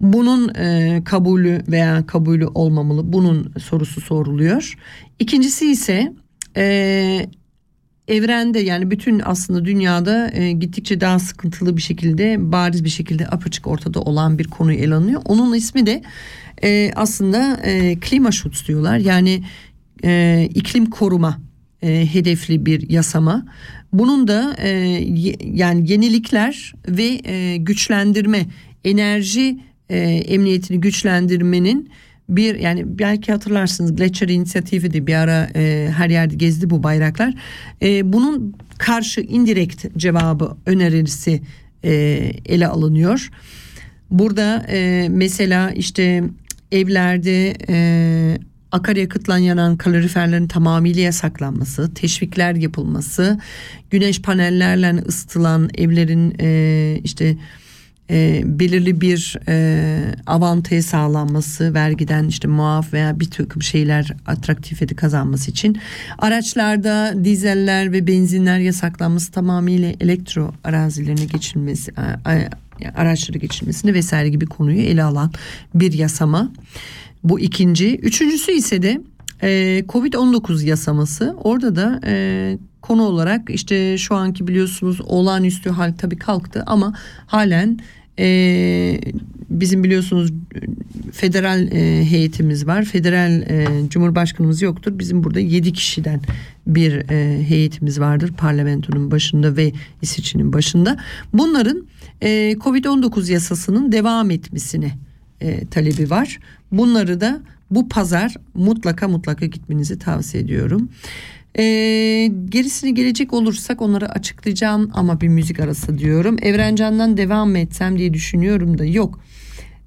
Bunun e, kabulü veya kabulü olmamalı bunun sorusu soruluyor. İkincisi ise e, evrende yani bütün aslında dünyada e, gittikçe daha sıkıntılı bir şekilde bariz bir şekilde apaçık ortada olan bir konuyu ele alınıyor. Onun ismi de e, aslında e, klima şut diyorlar yani e, iklim koruma e, hedefli bir yasama. Bunun da e, yani yenilikler ve e, güçlendirme enerji e, emniyetini güçlendirmenin bir yani belki hatırlarsınız Gletscher inisiyatifi de bir ara e, her yerde gezdi bu bayraklar. E, bunun karşı indirekt cevabı önerisi e, ele alınıyor. Burada e, mesela işte evlerde e, akaryakıtla yanan kaloriferlerin tamamıyla yasaklanması, teşvikler yapılması, güneş panellerle ısıtılan evlerin e, işte e, belirli bir e, avantajı sağlanması, vergiden işte muaf veya bir takım şeyler atraktifiyeti kazanması için araçlarda dizeller ve benzinler yasaklanması tamamıyla elektro arazilerine geçilmesi, a- a- araçları geçilmesini vesaire gibi konuyu ele alan bir yasama. Bu ikinci. Üçüncüsü ise de e, Covid-19 yasaması. Orada da e, konu olarak işte şu anki biliyorsunuz olağanüstü hal tabii kalktı ama halen e, bizim biliyorsunuz federal e, heyetimiz var. Federal e, cumhurbaşkanımız yoktur. Bizim burada 7 kişiden bir e, heyetimiz vardır parlamentonun başında ve İsviçre'nin başında. Bunların e, Covid-19 yasasının devam etmesini e, talebi var. Bunları da bu pazar mutlaka mutlaka gitmenizi tavsiye ediyorum. E, gerisini gelecek olursak onları açıklayacağım ama bir müzik arası diyorum. Evrencan'dan devam etsem diye düşünüyorum da yok.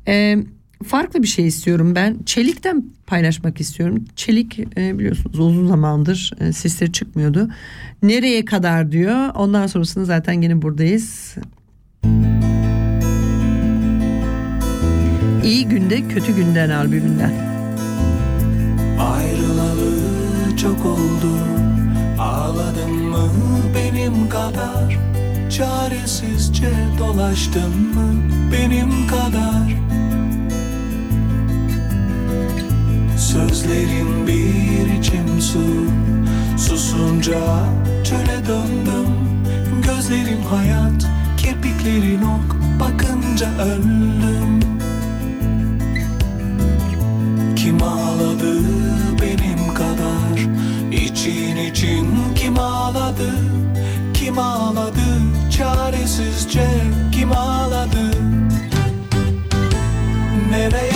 E, farklı bir şey istiyorum ben. Çelik'ten paylaşmak istiyorum. Çelik e, biliyorsunuz uzun zamandır e, sesleri çıkmıyordu. Nereye kadar diyor. Ondan sonrasında zaten yine buradayız. İyi günde kötü günden albümünden. Çok oldu. Ağladın mı benim kadar? Çaresizce dolaştın mı benim kadar? Sözlerin bir içim su. Susunca çöle döndüm. Gözlerim hayat kirpiklerin ok. Bakınca öldüm. Kim ağladı benim kadar İçin için kim ağladı? Kim ağladı? Çaresizce kim ağladı? Nereye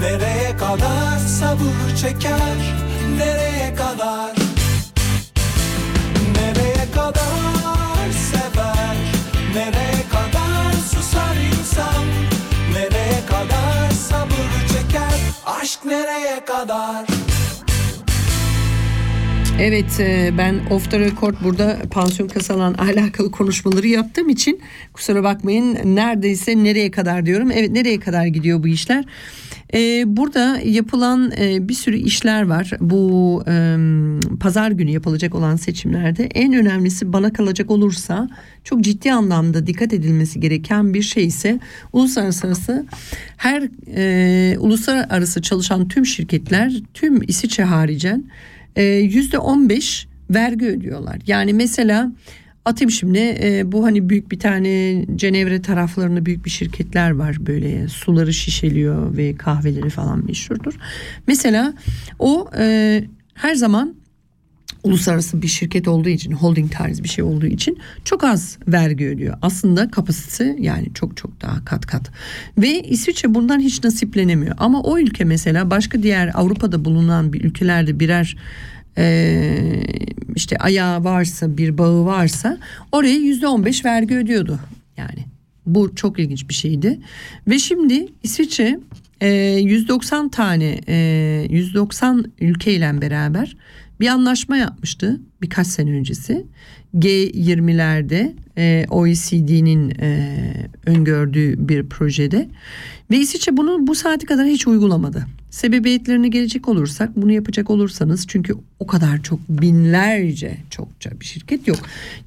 Nereye kadar sabır çeker? Nereye kadar? Nereye kadar sever? Nereye kadar susar insan? Nereye kadar sabır çeker? Aşk nereye kadar? Evet e, ben off the record burada pansiyon kasalan [laughs] alakalı konuşmaları yaptığım için kusura bakmayın neredeyse nereye kadar diyorum. Evet nereye kadar gidiyor bu işler? Ee, burada yapılan e, bir sürü işler var. Bu e, pazar günü yapılacak olan seçimlerde en önemlisi bana kalacak olursa çok ciddi anlamda dikkat edilmesi gereken bir şey ise uluslararası her e, uluslararası çalışan tüm şirketler tüm İsviçre haricen e, yüzde on beş vergi ödüyorlar. Yani mesela atayım şimdi e, bu hani büyük bir tane Cenevre taraflarında büyük bir şirketler var böyle suları şişeliyor ve kahveleri falan meşhurdur. Mesela o e, her zaman uluslararası bir şirket olduğu için holding tarzı bir şey olduğu için çok az vergi ödüyor. Aslında kapasitesi yani çok çok daha kat kat. Ve İsviçre bundan hiç nasiplenemiyor. Ama o ülke mesela başka diğer Avrupa'da bulunan bir ülkelerde birer e, işte ayağı varsa bir bağı varsa oraya yüzde on beş vergi ödüyordu yani. Bu çok ilginç bir şeydi. Ve şimdi İsviçre e, 190 tane e, 190 ülkeyle beraber bir anlaşma yapmıştı birkaç sene öncesi. G20'lerde e, OECD'nin e, öngördüğü bir projede ve İsviçre bunu bu saati kadar hiç uygulamadı. Sebebiyetlerine gelecek olursak bunu yapacak olursanız çünkü o kadar çok binlerce çokça bir şirket yok.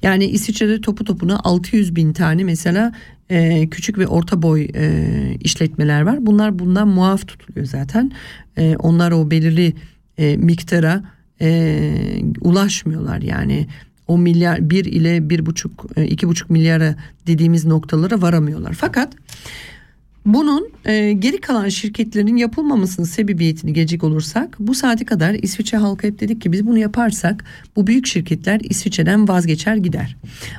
Yani İsviçre'de topu topuna 600 bin tane mesela e, küçük ve orta boy e, işletmeler var. Bunlar bundan muaf tutuluyor zaten. E, onlar o belirli e, miktara e, ulaşmıyorlar yani o milyar bir ile bir buçuk e, iki buçuk milyara dediğimiz noktalara varamıyorlar. Fakat bunun e, geri kalan şirketlerin yapılmamasının sebebiyetini gelecek olursak bu saate kadar İsviçre halkı hep dedik ki biz bunu yaparsak bu büyük şirketler İsviçre'den vazgeçer gider.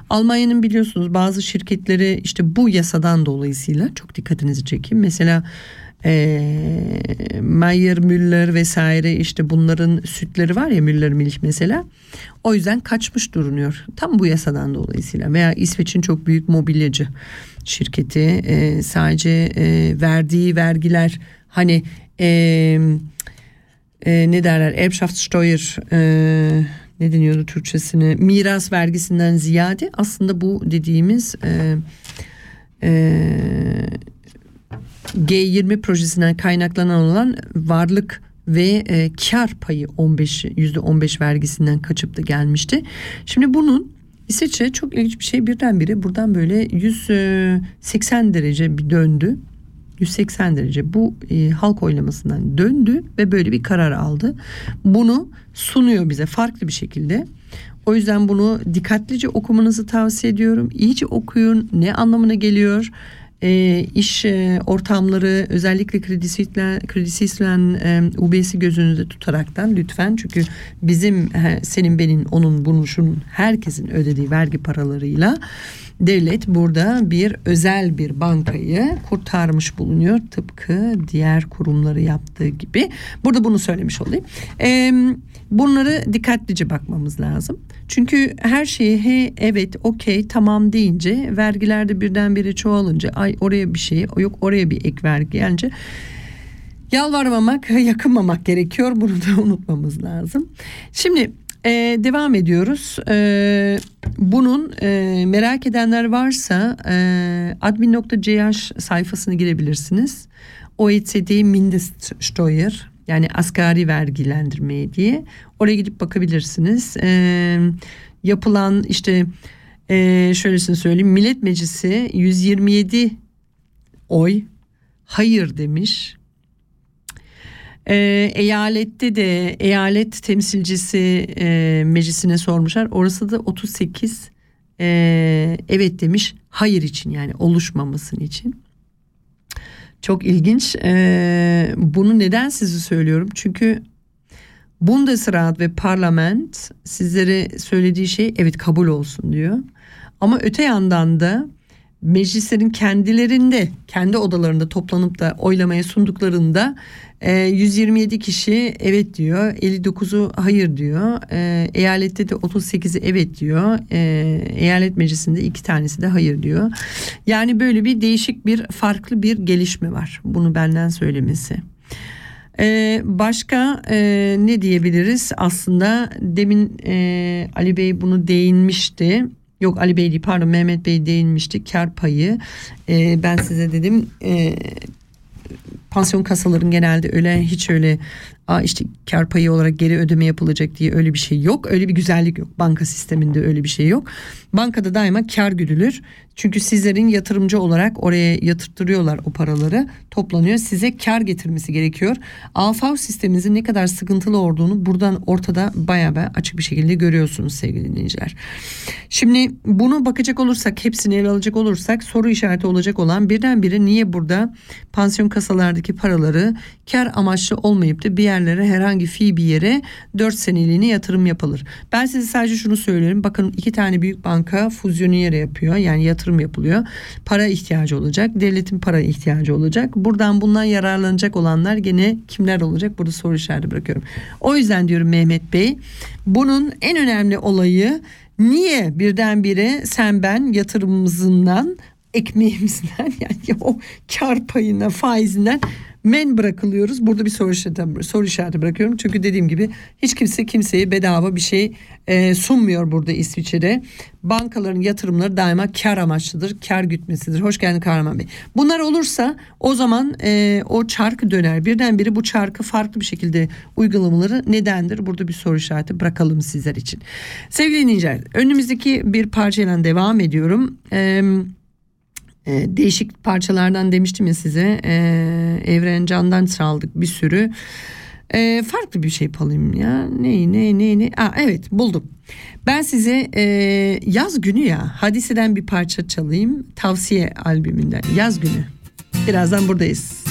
Almanya'nın biliyorsunuz bazı şirketleri işte bu yasadan dolayısıyla çok dikkatinizi çekeyim. Mesela e, Meyer Müller vesaire işte bunların sütleri var ya Müller Milch mesela. O yüzden kaçmış durunuyor. Tam bu yasadan dolayısıyla veya İsveç'in çok büyük mobilyacı şirketi e, sadece e, verdiği vergiler hani e, e, ne derler Erbschaftssteuer e, ne deniyordu Türkçesini miras vergisinden ziyade aslında bu dediğimiz e, e, G20 projesinden kaynaklanan olan varlık ve e, kar payı 15 yüzde 15 vergisinden kaçıp da gelmişti. Şimdi bunun İsviçre çok ilginç bir şey birdenbire buradan böyle 180 derece bir döndü. 180 derece bu e, halk oylamasından döndü ve böyle bir karar aldı. Bunu sunuyor bize farklı bir şekilde. O yüzden bunu dikkatlice okumanızı tavsiye ediyorum. İyice okuyun ne anlamına geliyor e, iş e, ortamları özellikle kredisiyle kredisiyle e, UBS'i gözünüzde tutaraktan lütfen. Çünkü bizim he, senin benim onun bunun şunun herkesin ödediği vergi paralarıyla devlet burada bir özel bir bankayı kurtarmış bulunuyor tıpkı diğer kurumları yaptığı gibi. Burada bunu söylemiş olayım. Eee Bunları dikkatlice bakmamız lazım. Çünkü her şeyi he evet okey tamam deyince vergilerde birdenbire çoğalınca ay oraya bir şey yok oraya bir ek vergi gelince yalvarmamak yakınmamak gerekiyor. Bunu da [laughs] unutmamız lazım. Şimdi e, devam ediyoruz. E, bunun e, merak edenler varsa e, admin.ch sayfasına girebilirsiniz. OECD Mindeststeuer yani asgari vergilendirmeye diye oraya gidip bakabilirsiniz. Ee, yapılan işte e, şöylesini söyleyeyim Millet Meclisi 127 oy hayır demiş. E, eyalette de eyalet temsilcisi e, meclisine sormuşlar. Orası da 38 e, evet demiş hayır için yani oluşmamasın için. Çok ilginç. Ee, bunu neden sizi söylüyorum? Çünkü Bundesrat ve parlament sizlere söylediği şey evet kabul olsun diyor. Ama öte yandan da meclislerin kendilerinde kendi odalarında toplanıp da oylamaya sunduklarında 127 e, kişi evet diyor 59'u hayır diyor e, eyalette de 38'i evet diyor e, eyalet meclisinde iki tanesi de hayır diyor yani böyle bir değişik bir farklı bir gelişme var bunu benden söylemesi başka ne diyebiliriz? Aslında demin Ali Bey bunu değinmişti. Yok Ali Bey değil pardon Mehmet Bey değinmişti kar payı. Ee, ben size dedim e, pansiyon kasaların genelde öyle hiç öyle Aa işte kar payı olarak geri ödeme yapılacak diye öyle bir şey yok. Öyle bir güzellik yok. Banka sisteminde öyle bir şey yok. Bankada daima kar güdülür. Çünkü sizlerin yatırımcı olarak oraya yatırtırıyorlar o paraları. Toplanıyor. Size kar getirmesi gerekiyor. AFAV sisteminizin ne kadar sıkıntılı olduğunu buradan ortada bayağı bayağı açık bir şekilde görüyorsunuz sevgili dinleyiciler. Şimdi bunu bakacak olursak hepsini ele alacak olursak soru işareti olacak olan birdenbire niye burada pansiyon kasalardaki paraları kar amaçlı olmayıp da bir yerlere herhangi fi bir yere 4 seneliğine yatırım yapılır. Ben size sadece şunu söylüyorum. Bakın iki tane büyük banka fuzyonu yere yapıyor. Yani yatırım yapılıyor. Para ihtiyacı olacak. Devletin para ihtiyacı olacak. Buradan bundan yararlanacak olanlar gene kimler olacak? Burada soru işareti bırakıyorum. O yüzden diyorum Mehmet Bey. Bunun en önemli olayı niye birdenbire sen ben yatırımımızdan ekmeğimizden [laughs] yani o kar payına faizinden men bırakılıyoruz. Burada bir soru işareti, soru işareti bırakıyorum. Çünkü dediğim gibi hiç kimse kimseye bedava bir şey e, sunmuyor burada İsviçre'de. Bankaların yatırımları daima kar amaçlıdır. Kar gütmesidir. Hoş geldin Kahraman Bey. Bunlar olursa o zaman e, o çarkı döner. Birdenbire bu çarkı farklı bir şekilde uygulamaları nedendir? Burada bir soru işareti bırakalım sizler için. Sevgili dinleyiciler önümüzdeki bir parçayla devam ediyorum. Eee e, değişik parçalardan demiştim ya size. E, Evren Can'dan çaldık bir sürü. E, farklı bir şey yapalım ya. Ne ne ne ne Aa, evet buldum. Ben size e, yaz günü ya hadiseden bir parça çalayım. Tavsiye albümünden. Yaz günü. Birazdan buradayız.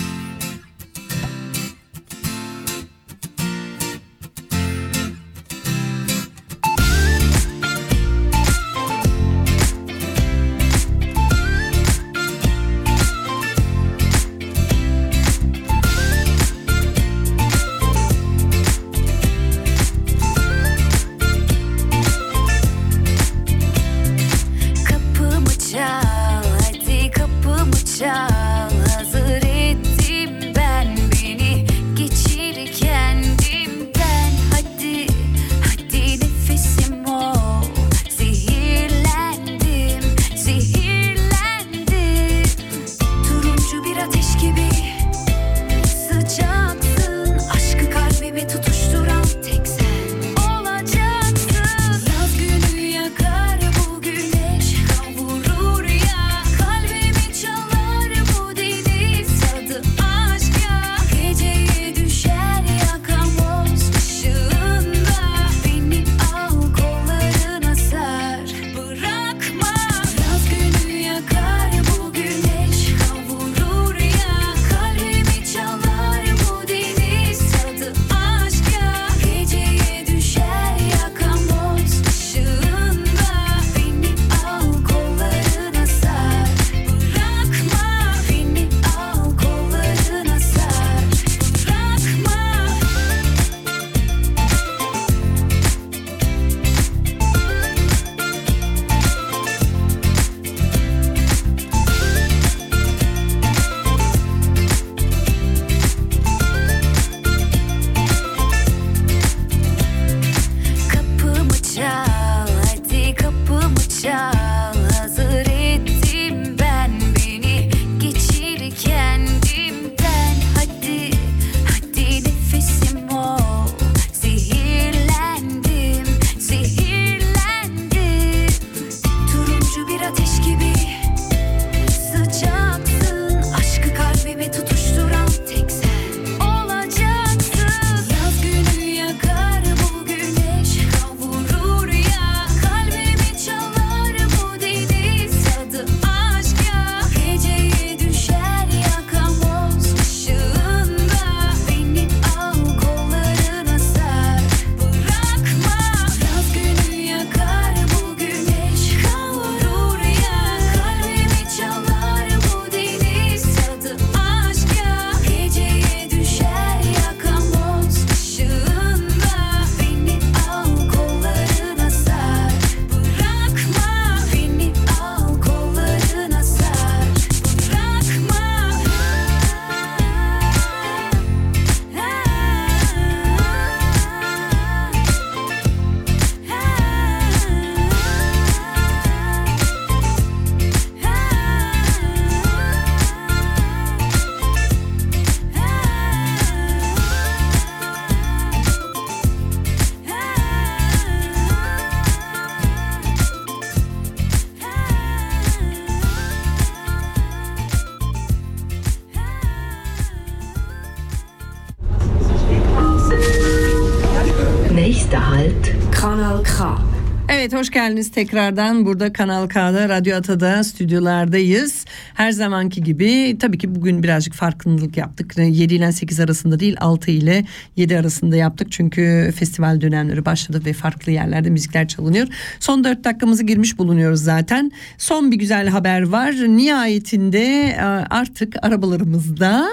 Evet hoş geldiniz tekrardan burada Kanal K'da Radyo Ata'da stüdyolardayız. Her zamanki gibi tabii ki bugün birazcık farkındalık yaptık. 7 ile 8 arasında değil 6 ile 7 arasında yaptık. Çünkü festival dönemleri başladı ve farklı yerlerde müzikler çalınıyor. Son 4 dakikamızı girmiş bulunuyoruz zaten. Son bir güzel haber var. Nihayetinde e, artık arabalarımızda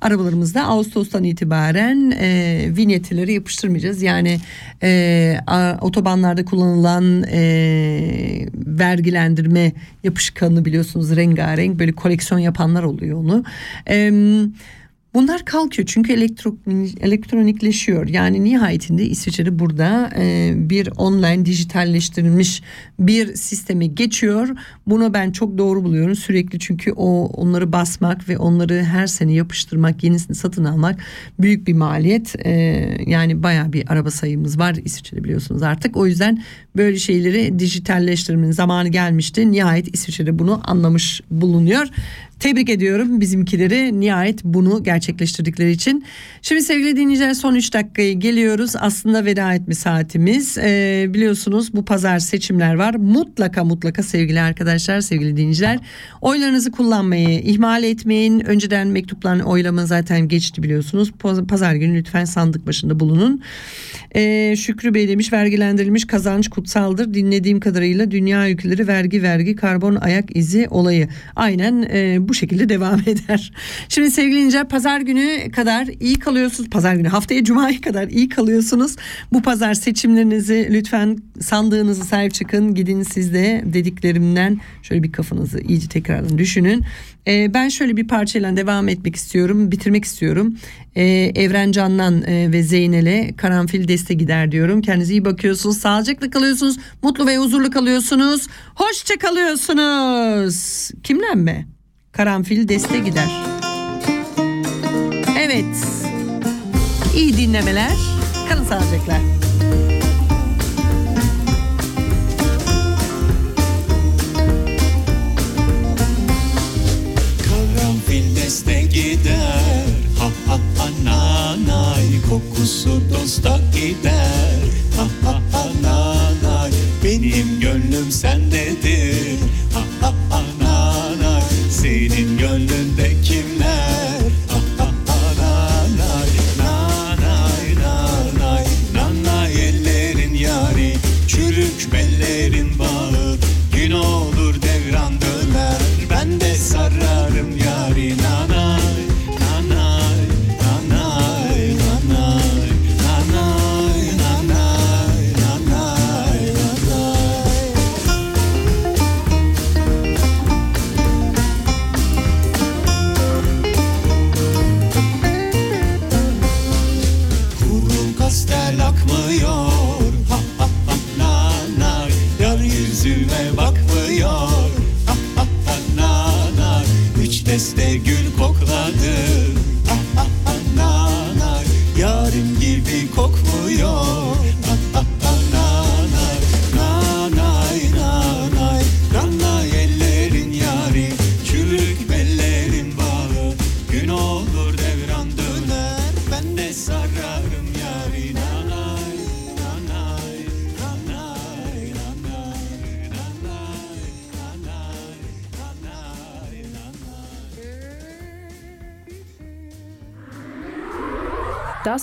arabalarımızda Ağustos'tan itibaren e, vinyetleri yapıştırmayacağız. Yani e, otobanlarda kullanılan e, vergilendirme yapışkanı biliyorsunuz rengarenk böyle koleksiyon yapanlar oluyor onu. E, Bunlar kalkıyor çünkü elektro, elektronikleşiyor. Yani nihayetinde İsviçre burada e, bir online dijitalleştirilmiş bir sisteme geçiyor. Bunu ben çok doğru buluyorum sürekli çünkü o onları basmak ve onları her sene yapıştırmak, yenisini satın almak büyük bir maliyet. E, yani baya bir araba sayımız var İsviçre'de biliyorsunuz artık. O yüzden böyle şeyleri dijitalleştirmenin zamanı gelmişti. Nihayet İsviçre'de bunu anlamış bulunuyor. Tebrik ediyorum bizimkileri nihayet bunu gerçekleştirdikleri için. Şimdi sevgili dinleyiciler son 3 dakikaya geliyoruz. Aslında veda etme saatimiz. Ee, biliyorsunuz bu pazar seçimler var. Mutlaka mutlaka sevgili arkadaşlar, sevgili dinleyiciler oylarınızı kullanmayı ihmal etmeyin. Önceden mektupların oylama zaten geçti biliyorsunuz. Pazar günü lütfen sandık başında bulunun. Ee, Şükrü Bey demiş vergilendirilmiş kazanç kutsaldır. Dinlediğim kadarıyla dünya ülkeleri vergi vergi karbon ayak izi olayı. Aynen e, bu şekilde devam [laughs] eder. Şimdi sevgili dinleyiciler pazar günü kadar iyi kalıyorsunuz. Pazar günü haftaya cumaya kadar iyi kalıyorsunuz. Bu pazar seçimlerinizi lütfen sandığınızı sahip çıkın. Gidin siz de dediklerimden şöyle bir kafanızı iyice tekrardan düşünün. Ee, ben şöyle bir parçayla devam etmek istiyorum. Bitirmek istiyorum. Ee, Evren Can'dan e, ve Zeynel'e karanfil deste gider diyorum. Kendinize iyi bakıyorsunuz. Sağlıcakla kalıyorsunuz. Mutlu ve huzurlu kalıyorsunuz. Hoşça kalıyorsunuz. Kimden mi? Karanfil deste gider. Evet. İyi dinlemeler. Kalın sağlıcakla.